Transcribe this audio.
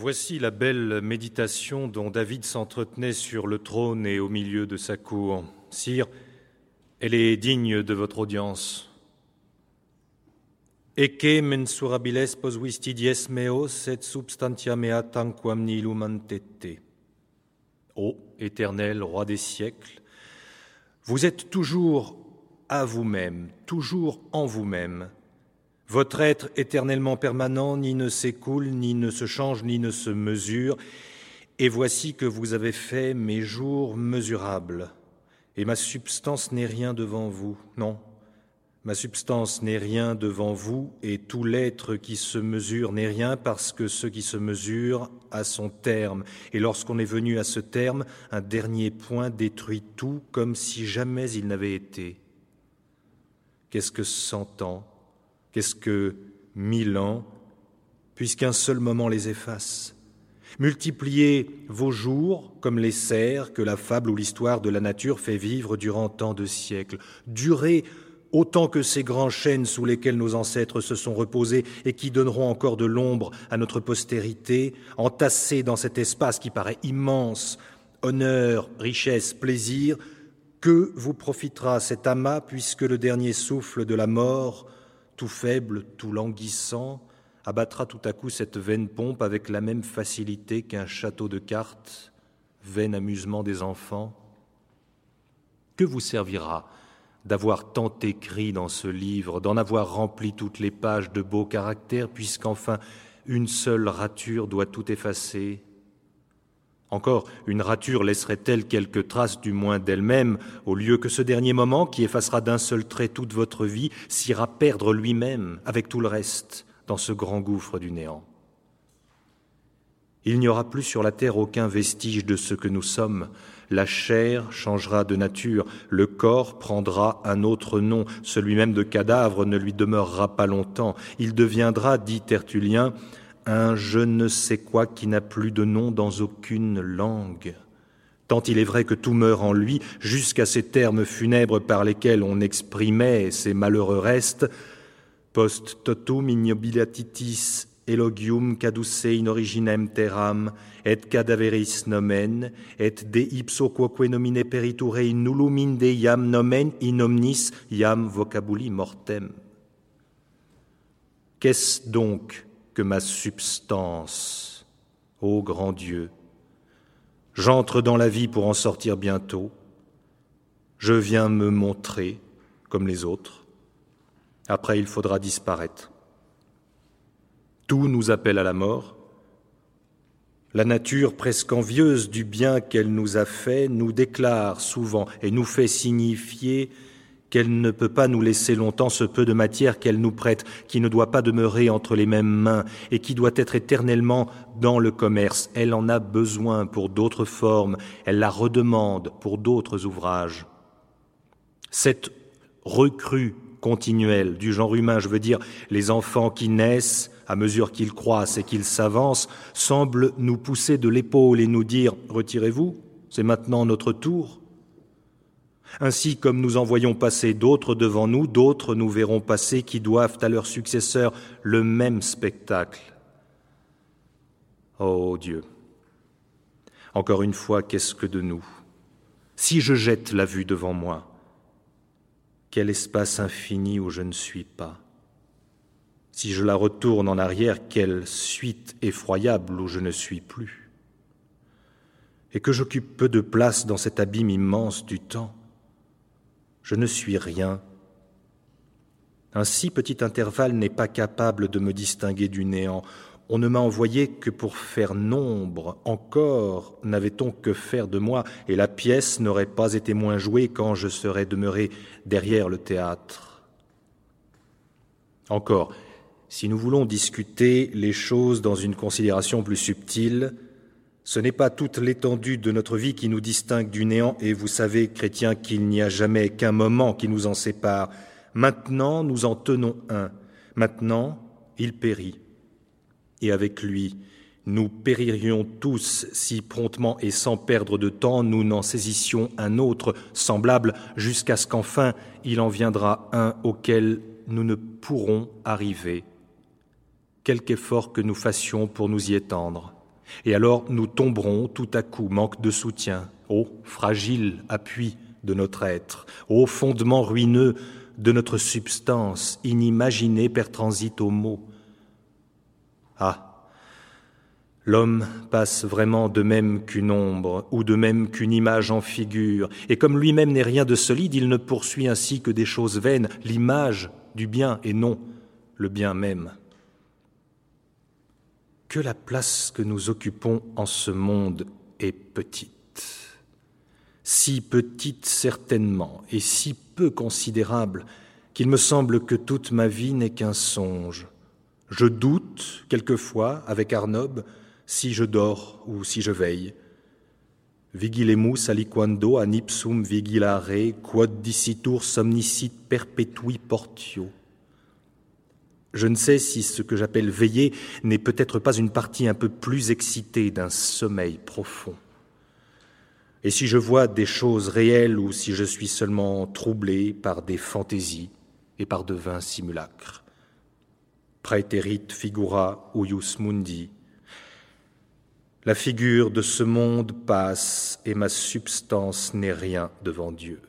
Voici la belle méditation dont David s'entretenait sur le trône et au milieu de sa cour. Sire, elle est digne de votre audience. Eke mensurabiles posvistidies meos et substantia mea tanquam nihilum antete. Ô éternel roi des siècles, vous êtes toujours à vous-même, toujours en vous-même votre être éternellement permanent ni ne s'écoule, ni ne se change, ni ne se mesure. Et voici que vous avez fait mes jours mesurables. Et ma substance n'est rien devant vous. Non, ma substance n'est rien devant vous, et tout l'être qui se mesure n'est rien parce que ce qui se mesure a son terme. Et lorsqu'on est venu à ce terme, un dernier point détruit tout comme si jamais il n'avait été. Qu'est-ce que cent ans Qu'est-ce que mille ans, puisqu'un seul moment les efface? Multipliez vos jours comme les cerfs que la fable ou l'histoire de la nature fait vivre durant tant de siècles. Durez autant que ces grands chênes sous lesquels nos ancêtres se sont reposés et qui donneront encore de l'ombre à notre postérité, entassés dans cet espace qui paraît immense, honneur, richesse, plaisir, que vous profitera cet amas puisque le dernier souffle de la mort tout faible, tout languissant, abattra tout à coup cette vaine pompe avec la même facilité qu'un château de cartes, vain amusement des enfants. Que vous servira d'avoir tant écrit dans ce livre, d'en avoir rempli toutes les pages de beaux caractères, puisqu'enfin une seule rature doit tout effacer? Encore, une rature laisserait-elle quelque trace du moins d'elle-même, au lieu que ce dernier moment, qui effacera d'un seul trait toute votre vie, s'ira perdre lui-même, avec tout le reste, dans ce grand gouffre du néant Il n'y aura plus sur la terre aucun vestige de ce que nous sommes. La chair changera de nature, le corps prendra un autre nom, celui même de cadavre ne lui demeurera pas longtemps. Il deviendra, dit Tertullien, un je ne sais quoi qui n'a plus de nom dans aucune langue. Tant il est vrai que tout meurt en lui, jusqu'à ces termes funèbres par lesquels on exprimait ces malheureux restes, post totum ignobilatitis elogium caduce in originem terram, et cadaveris nomen, et de ipso quoque nomine periture in nullum inde iam nomen in omnis iam vocabuli mortem. Qu'est-ce donc ma substance, ô grand Dieu. J'entre dans la vie pour en sortir bientôt. Je viens me montrer comme les autres. Après, il faudra disparaître. Tout nous appelle à la mort. La nature, presque envieuse du bien qu'elle nous a fait, nous déclare souvent et nous fait signifier qu'elle ne peut pas nous laisser longtemps ce peu de matière qu'elle nous prête, qui ne doit pas demeurer entre les mêmes mains et qui doit être éternellement dans le commerce. Elle en a besoin pour d'autres formes, elle la redemande pour d'autres ouvrages. Cette recrue continuelle du genre humain, je veux dire les enfants qui naissent à mesure qu'ils croissent et qu'ils s'avancent, semble nous pousser de l'épaule et nous dire Retirez-vous, c'est maintenant notre tour. Ainsi comme nous en voyons passer d'autres devant nous, d'autres nous verrons passer qui doivent à leurs successeurs le même spectacle. Ô oh Dieu, encore une fois, qu'est-ce que de nous? Si je jette la vue devant moi, quel espace infini où je ne suis pas? Si je la retourne en arrière, quelle suite effroyable où je ne suis plus. Et que j'occupe peu de place dans cet abîme immense du temps je ne suis rien. Un si petit intervalle n'est pas capable de me distinguer du néant. On ne m'a envoyé que pour faire nombre. Encore n'avait-on que faire de moi, et la pièce n'aurait pas été moins jouée quand je serais demeuré derrière le théâtre. Encore, si nous voulons discuter les choses dans une considération plus subtile, ce n'est pas toute l'étendue de notre vie qui nous distingue du néant, et vous savez, chrétiens, qu'il n'y a jamais qu'un moment qui nous en sépare. Maintenant, nous en tenons un. Maintenant, il périt. Et avec lui, nous péririons tous si promptement et sans perdre de temps nous n'en saisissions un autre semblable jusqu'à ce qu'enfin il en viendra un auquel nous ne pourrons arriver, quelque effort que nous fassions pour nous y étendre. Et alors nous tomberons tout à coup, manque de soutien, ô fragile appui de notre être, ô fondement ruineux de notre substance, inimaginée per transit au mot. Ah, L'homme passe vraiment de même qu'une ombre, ou de même qu'une image en figure, et comme lui-même n'est rien de solide, il ne poursuit ainsi que des choses vaines, l'image du bien et non le bien même. Que la place que nous occupons en ce monde est petite, si petite certainement, et si peu considérable, qu'il me semble que toute ma vie n'est qu'un songe. Je doute, quelquefois, avec Arnob, si je dors ou si je veille. Vigilemus aliquando an ipsum vigilare, quod dicitur somnicit perpetui portio. Je ne sais si ce que j'appelle veiller n'est peut-être pas une partie un peu plus excitée d'un sommeil profond. Et si je vois des choses réelles ou si je suis seulement troublé par des fantaisies et par de vains simulacres. Praeterit figura uius mundi, la figure de ce monde passe et ma substance n'est rien devant Dieu.